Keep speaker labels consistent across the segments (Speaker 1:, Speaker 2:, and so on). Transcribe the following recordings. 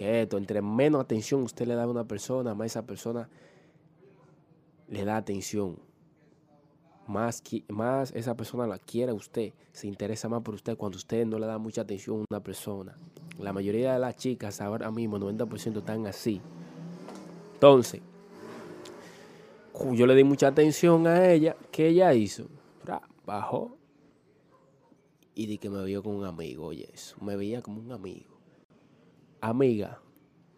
Speaker 1: Que esto, entre menos atención usted le da a una persona, más esa persona le da atención. Más, más esa persona la quiere a usted, se interesa más por usted cuando usted no le da mucha atención a una persona. La mayoría de las chicas ahora mismo, 90% están así. Entonces, yo le di mucha atención a ella. ¿Qué ella hizo? Bajó y di que me vio con un amigo. Oye, eso, me veía como un amigo. Amiga,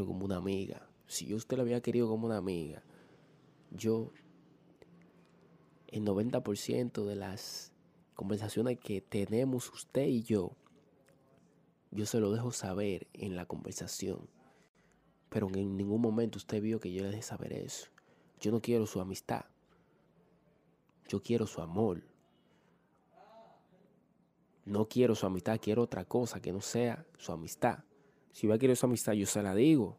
Speaker 1: como una amiga. Si yo usted lo había querido como una amiga, yo, el 90% de las conversaciones que tenemos usted y yo, yo se lo dejo saber en la conversación. Pero en ningún momento usted vio que yo le dejé saber eso. Yo no quiero su amistad. Yo quiero su amor. No quiero su amistad, quiero otra cosa que no sea su amistad. Si va a querer esa amistad, yo se la digo.